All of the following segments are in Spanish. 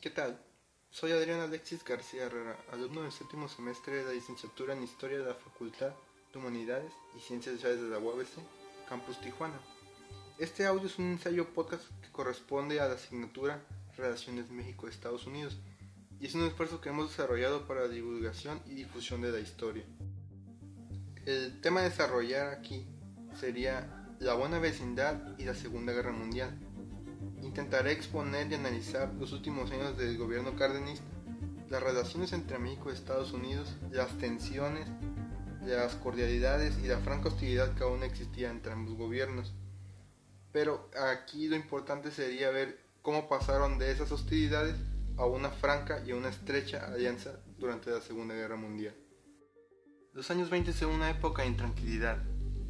¿Qué tal? Soy Adrián Alexis García Herrera, alumno del séptimo semestre de la licenciatura en Historia de la Facultad de Humanidades y Ciencias Sociales de la UABC, Campus Tijuana. Este audio es un ensayo podcast que corresponde a la asignatura Relaciones México-Estados Unidos y es un esfuerzo que hemos desarrollado para la divulgación y difusión de la historia. El tema a desarrollar aquí sería la buena vecindad y la Segunda Guerra Mundial intentaré exponer y analizar los últimos años del gobierno cardenista, las relaciones entre México y Estados Unidos, las tensiones, las cordialidades y la franca hostilidad que aún existía entre ambos gobiernos. Pero aquí lo importante sería ver cómo pasaron de esas hostilidades a una franca y a una estrecha alianza durante la Segunda Guerra Mundial. Los años 20 son una época de intranquilidad,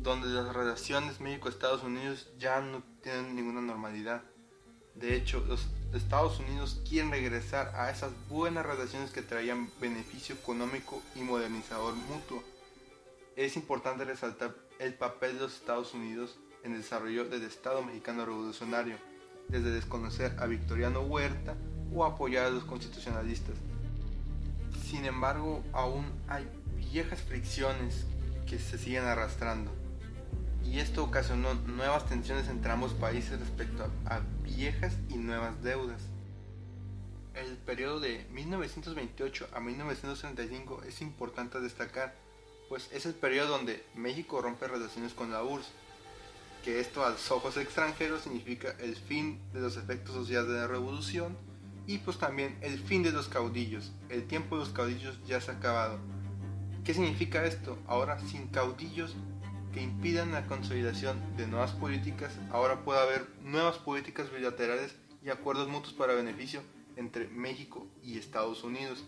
donde las relaciones México-Estados Unidos ya no tienen ninguna normalidad. De hecho, los Estados Unidos quieren regresar a esas buenas relaciones que traían beneficio económico y modernizador mutuo. Es importante resaltar el papel de los Estados Unidos en el desarrollo del Estado mexicano revolucionario, desde desconocer a Victoriano Huerta o apoyar a los constitucionalistas. Sin embargo, aún hay viejas fricciones que se siguen arrastrando y esto ocasionó nuevas tensiones entre ambos países respecto a, viejas y nuevas deudas. El periodo de 1928 a 1935 es importante destacar, pues es el periodo donde México rompe relaciones con la URSS, que esto a los ojos extranjeros significa el fin de los efectos sociales de la revolución y pues también el fin de los caudillos. El tiempo de los caudillos ya se ha acabado. ¿Qué significa esto? Ahora sin caudillos que impidan la consolidación de nuevas políticas, ahora puede haber nuevas políticas bilaterales y acuerdos mutuos para beneficio entre México y Estados Unidos.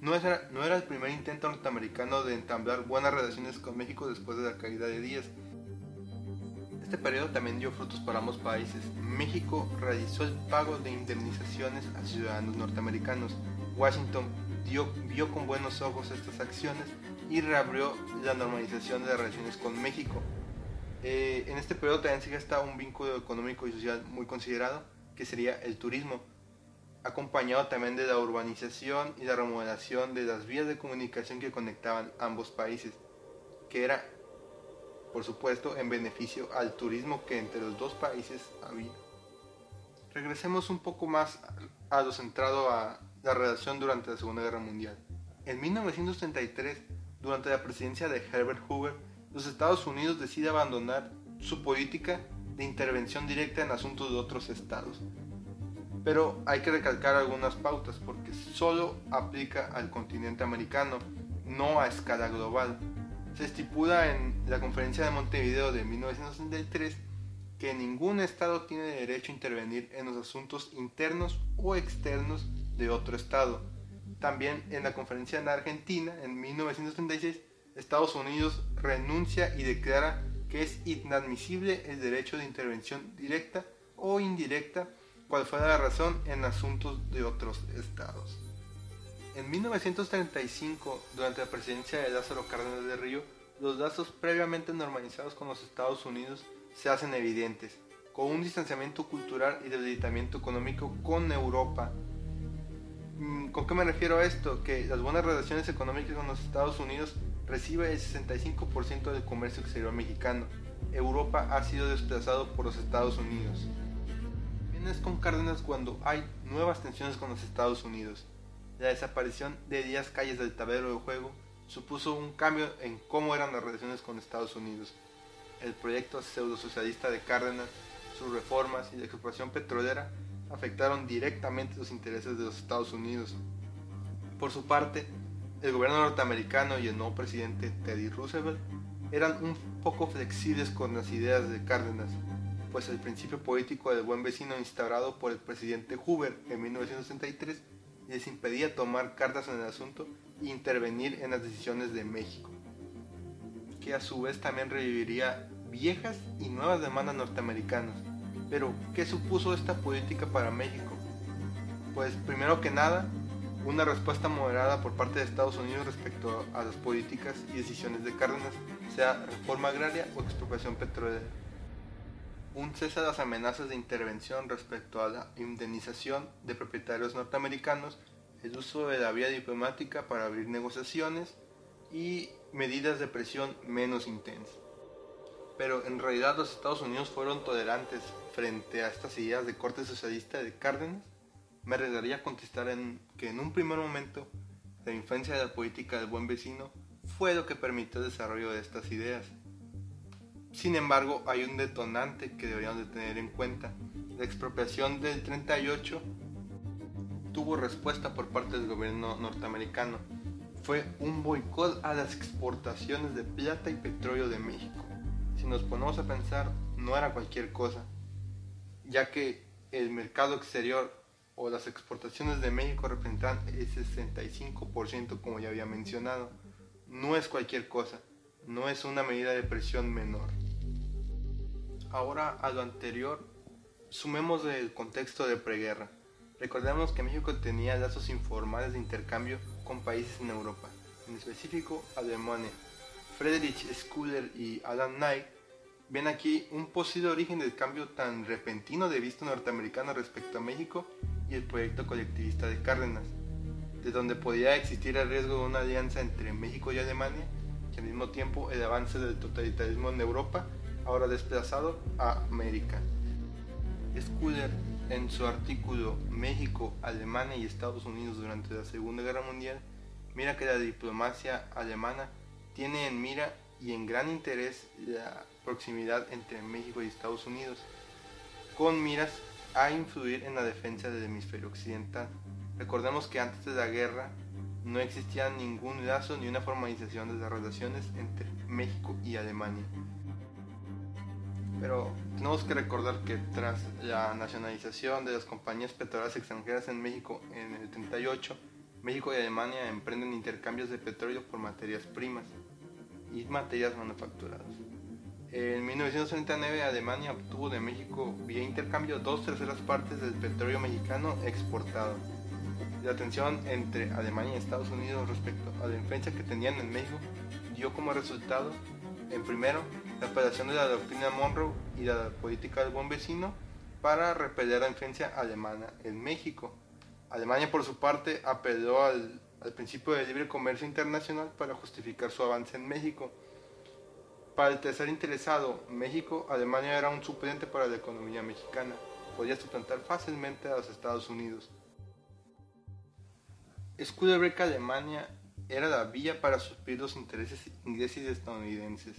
No era, no era el primer intento norteamericano de entablar buenas relaciones con México después de la caída de Díaz. Este periodo también dio frutos para ambos países. México realizó el pago de indemnizaciones a ciudadanos norteamericanos. Washington dio, vio con buenos ojos estas acciones y reabrió la normalización de las relaciones con México. Eh, en este periodo también se gesta un vínculo económico y social muy considerado, que sería el turismo, acompañado también de la urbanización y la remodelación de las vías de comunicación que conectaban ambos países, que era, por supuesto, en beneficio al turismo que entre los dos países había. Regresemos un poco más a lo centrado a la relación durante la Segunda Guerra Mundial. En 1933, durante la presidencia de Herbert Hoover, los Estados Unidos decide abandonar su política de intervención directa en asuntos de otros estados. Pero hay que recalcar algunas pautas porque solo aplica al continente americano, no a escala global. Se estipula en la conferencia de Montevideo de 1963 que ningún estado tiene derecho a intervenir en los asuntos internos o externos de otro estado también en la conferencia en Argentina, en 1936, Estados Unidos renuncia y declara que es inadmisible el derecho de intervención directa o indirecta, cual fuera la razón en asuntos de otros estados. En 1935, durante la presidencia de Lázaro Cárdenas de Río, los lazos previamente normalizados con los Estados Unidos se hacen evidentes, con un distanciamiento cultural y debilitamiento económico con Europa, ¿Con qué me refiero a esto? Que las buenas relaciones económicas con los Estados Unidos recibe el 65% del comercio exterior mexicano. Europa ha sido desplazado por los Estados Unidos. También es con Cárdenas cuando hay nuevas tensiones con los Estados Unidos. La desaparición de 10 calles del tablero de juego supuso un cambio en cómo eran las relaciones con Estados Unidos. El proyecto pseudo-socialista de Cárdenas, sus reformas y la explotación petrolera afectaron directamente los intereses de los Estados Unidos. Por su parte, el gobierno norteamericano y el nuevo presidente Teddy Roosevelt eran un poco flexibles con las ideas de Cárdenas, pues el principio político del buen vecino instaurado por el presidente Hoover en 1963 les impedía tomar cartas en el asunto e intervenir en las decisiones de México, que a su vez también reviviría viejas y nuevas demandas norteamericanas pero, ¿qué supuso esta política para México? Pues, primero que nada, una respuesta moderada por parte de Estados Unidos respecto a las políticas y decisiones de Cárdenas, sea reforma agraria o expropiación petrolera. un cese a las amenazas de intervención respecto a la indemnización de propietarios norteamericanos, el uso de la vía diplomática para abrir negociaciones y medidas de presión menos intensas. Pero en realidad los Estados Unidos fueron tolerantes frente a estas ideas de corte socialista de Cárdenas. Me arriesgaría a contestar en que en un primer momento la influencia de la política del buen vecino fue lo que permitió el desarrollo de estas ideas. Sin embargo, hay un detonante que deberíamos de tener en cuenta. La expropiación del 38 tuvo respuesta por parte del gobierno norteamericano. Fue un boicot a las exportaciones de plata y petróleo de México. Si nos ponemos a pensar, no era cualquier cosa, ya que el mercado exterior o las exportaciones de México representan el 65% como ya había mencionado. No es cualquier cosa, no es una medida de presión menor. Ahora a lo anterior, sumemos el contexto de preguerra. Recordemos que México tenía lazos informales de intercambio con países en Europa, en específico Alemania. Friedrich Schuller y Alan Knight ven aquí un posible origen del cambio tan repentino de vista norteamericano respecto a México y el proyecto colectivista de Cárdenas, de donde podía existir el riesgo de una alianza entre México y Alemania y al mismo tiempo el avance del totalitarismo en Europa, ahora desplazado a América. Schuller, en su artículo México, Alemania y Estados Unidos durante la Segunda Guerra Mundial, mira que la diplomacia alemana tiene en mira y en gran interés la proximidad entre México y Estados Unidos, con miras a influir en la defensa del hemisferio occidental. Recordemos que antes de la guerra no existía ningún lazo ni una formalización de las relaciones entre México y Alemania. Pero tenemos que recordar que tras la nacionalización de las compañías petroleras extranjeras en México en el 38, México y Alemania emprenden intercambios de petróleo por materias primas y materias manufacturadas. En 1939 Alemania obtuvo de México vía intercambio dos terceras partes del petróleo mexicano exportado. La tensión entre Alemania y Estados Unidos respecto a la influencia que tenían en México dio como resultado, en primero, la apelación de la doctrina Monroe y la política del buen vecino para repeler la influencia alemana en México. Alemania, por su parte, apeló al, al principio de libre comercio internacional para justificar su avance en México para el tercer interesado, México, Alemania era un suplente para la economía mexicana. Podía suplantar fácilmente a los Estados Unidos. Escudo que Alemania era la vía para suplir los intereses ingleses y estadounidenses,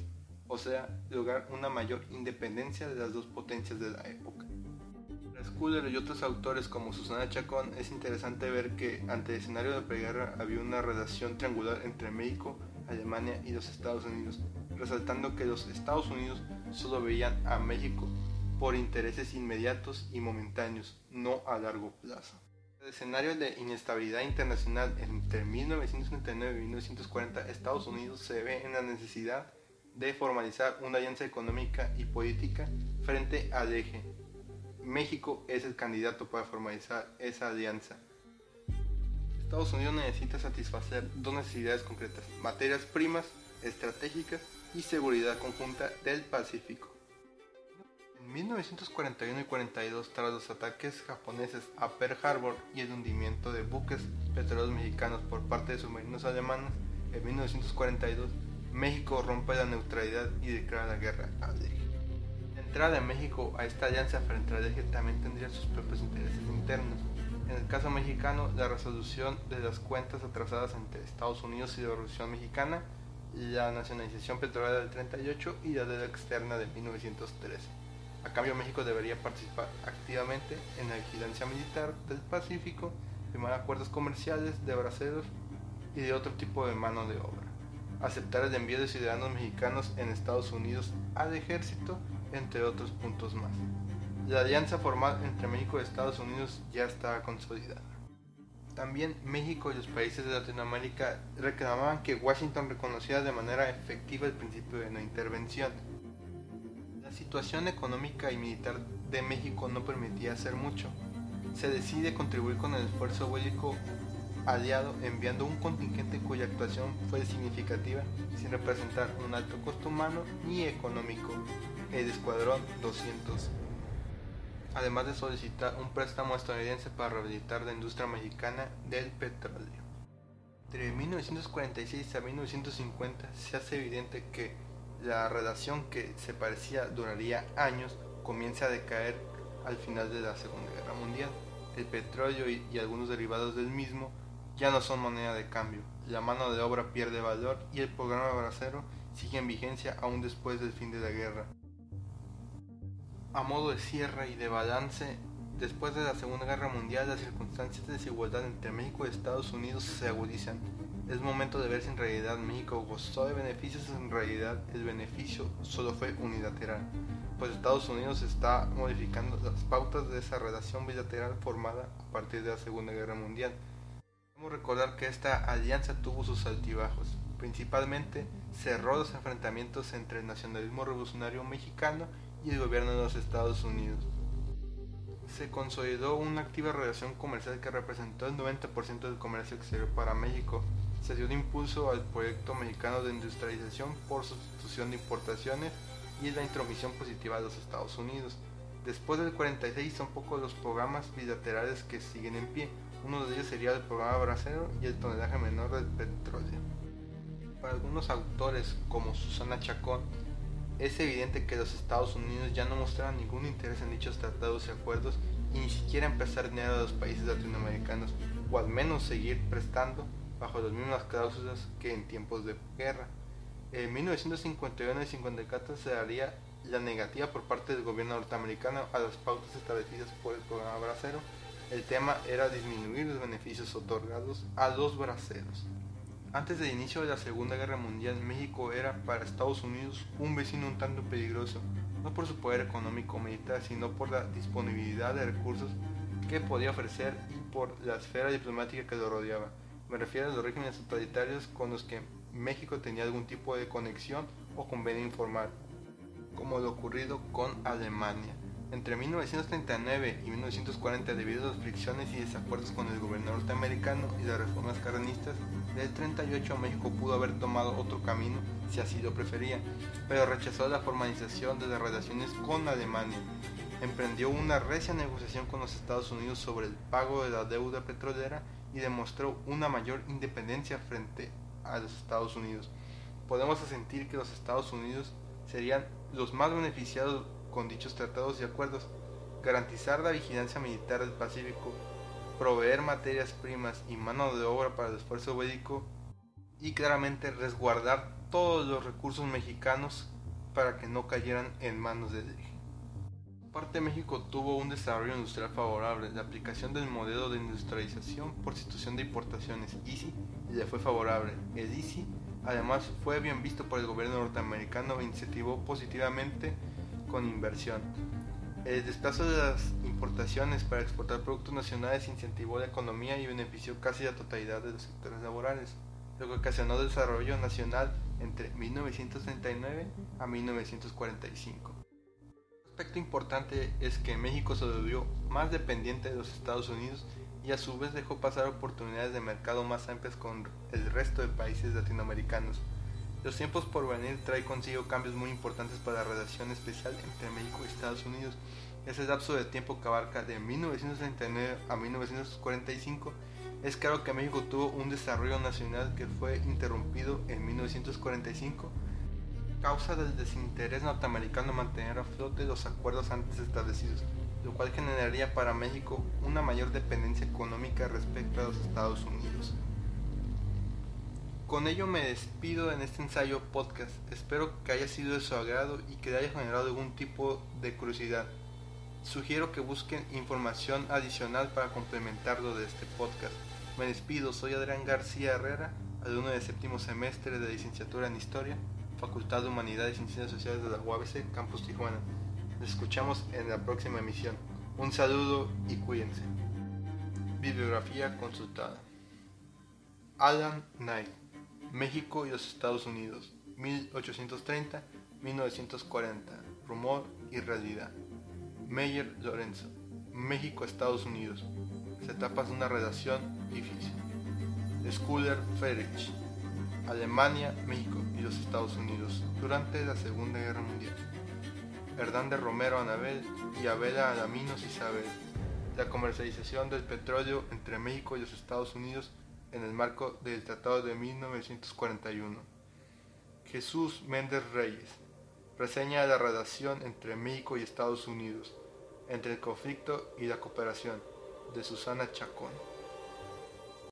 o sea, lograr una mayor independencia de las dos potencias de la época. Para y otros autores como Susana Chacón es interesante ver que ante el escenario de preguerra había una relación triangular entre México, Alemania y los Estados Unidos, resaltando que los Estados Unidos solo veían a México por intereses inmediatos y momentáneos, no a largo plazo. El escenario de inestabilidad internacional entre 1939 y 1940, Estados Unidos se ve en la necesidad de formalizar una alianza económica y política frente al eje. México es el candidato para formalizar esa alianza. Estados Unidos necesita satisfacer dos necesidades concretas, materias primas estratégicas y seguridad conjunta del Pacífico. En 1941 y 42, tras los ataques japoneses a Pearl Harbor y el hundimiento de buques petroleros mexicanos por parte de submarinos alemanes, en 1942 México rompe la neutralidad y declara la guerra al eje. La entrada de México a esta alianza frente al eje también tendría sus propios intereses internos. En el caso mexicano, la resolución de las cuentas atrasadas entre Estados Unidos y la Revolución Mexicana la nacionalización petrolera del 38 y la deuda externa de 1913. A cambio, México debería participar activamente en la vigilancia militar del Pacífico, firmar acuerdos comerciales de braceros y de otro tipo de mano de obra, aceptar el envío de ciudadanos mexicanos en Estados Unidos al ejército, entre otros puntos más. La alianza formal entre México y Estados Unidos ya está consolidada. También México y los países de Latinoamérica reclamaban que Washington reconociera de manera efectiva el principio de no intervención. La situación económica y militar de México no permitía hacer mucho. Se decide contribuir con el esfuerzo bélico aliado enviando un contingente cuya actuación fue significativa sin representar un alto costo humano ni económico. el Escuadrón 200, además de solicitar un préstamo estadounidense para rehabilitar la industria mexicana del petróleo. De 1946 a 1950 se hace evidente que la relación que se parecía duraría años comienza a decaer al final de la Segunda Guerra Mundial. El petróleo y, algunos derivados del mismo ya no son moneda de cambio, la mano de obra pierde valor y el programa bracero sigue en vigencia aún después del fin de la guerra. A modo de cierre y de balance, después de la Segunda Guerra Mundial las circunstancias de desigualdad entre México y Estados Unidos se agudizan. Es momento de ver si en realidad México gozó de beneficios en realidad el beneficio solo fue unilateral, pues Estados Unidos está modificando las pautas de esa relación bilateral formada a partir de la Segunda Guerra Mundial. Debemos recordar que esta alianza tuvo sus altibajos, principalmente cerró los enfrentamientos entre el nacionalismo revolucionario mexicano el gobierno de los Estados Unidos. Se consolidó una activa relación comercial que representó el 90% del comercio exterior para México. Se dio un impulso al proyecto mexicano de industrialización por sustitución de importaciones y la intromisión positiva de los Estados Unidos. Después del 46 son pocos los programas bilaterales que siguen en pie. Uno de ellos sería el programa bracero y el tonelaje menor del petróleo. Para algunos autores como Susana Chacón, es evidente que los Estados Unidos ya no mostraron ningún interés en dichos tratados y acuerdos ni siquiera empezar dinero a los países latinoamericanos, o al menos seguir prestando bajo las mismas cláusulas que en tiempos de guerra. En 1951 y 54 se daría la negativa por parte del gobierno norteamericano a las pautas establecidas por el programa bracero. El tema era disminuir los beneficios otorgados a los braceros. Antes del inicio de la Segunda Guerra Mundial, México era para Estados Unidos un vecino un tanto peligroso, no por su poder económico militar, sino por la disponibilidad de recursos que podía ofrecer y por la esfera diplomática que lo rodeaba. Me refiero a los regímenes totalitarios con los que México tenía algún tipo de conexión o convenio informal, como lo ocurrido con Alemania. Entre 1939 y 1940, debido a las fricciones y desacuerdos con el gobierno norteamericano y las reformas carranistas, del 38 México pudo haber tomado otro camino si así lo prefería, pero rechazó la formalización de las relaciones con Alemania. Emprendió una recia negociación con los Estados Unidos sobre el pago de la deuda petrolera y demostró una mayor independencia frente a los Estados Unidos. Podemos asentir que los Estados Unidos serían los más beneficiados con dichos tratados y acuerdos, garantizar la vigilancia militar del Pacífico, proveer materias primas y mano de obra para el esfuerzo bélico y claramente resguardar todos los recursos mexicanos para que no cayeran en manos del eje. Parte México tuvo un desarrollo industrial favorable, la aplicación del modelo de industrialización por situación de importaciones ICI le fue favorable. El ICI además fue bien visto por el gobierno norteamericano e incentivó positivamente con inversión. El desplazo de las importaciones para exportar productos nacionales incentivó la economía y benefició casi la totalidad de los sectores laborales, lo que ocasionó desarrollo nacional entre 1939 a 1945. Un aspecto importante es que México se volvió más dependiente de los Estados Unidos y a su vez dejó pasar oportunidades de mercado más amplias con el resto de países latinoamericanos. Los tiempos por venir trae consigo cambios muy importantes para la relación especial entre México y Estados Unidos. Ese lapso de tiempo que abarca de 1939 a 1945 es claro que México tuvo un desarrollo nacional que fue interrumpido en 1945 causa del desinterés norteamericano mantener a flote los acuerdos antes establecidos, lo cual generaría para México una mayor dependencia económica respecto a los Estados Unidos. Con ello me despido en este ensayo podcast. Espero que haya sido de su agrado y que haya generado algún tipo de curiosidad. Sugiero que busquen información adicional para complementarlo de este podcast. Me despido, soy Adrián García Herrera, alumno de séptimo semestre de licenciatura en Historia, Facultad de Humanidades y Ciencias Sociales de la UABC, Campus Tijuana. Nos escuchamos en la próxima emisión. Un saludo y cuídense. Bibliografía consultada. Alan Knight México y los Estados Unidos, 1830-1940, rumor y realidad. Meyer Lorenzo, México-Estados Unidos, etapas de una relación difícil. Schuller Friedrich, Alemania, México y los Estados Unidos durante la Segunda Guerra Mundial. Hernández Romero Anabel y Abela Alaminos Isabel. La comercialización del petróleo entre México y los Estados Unidos en el marco del Tratado de 1941. Jesús Méndez Reyes. Reseña de la relación entre México y Estados Unidos, entre el conflicto y la cooperación, de Susana Chacón.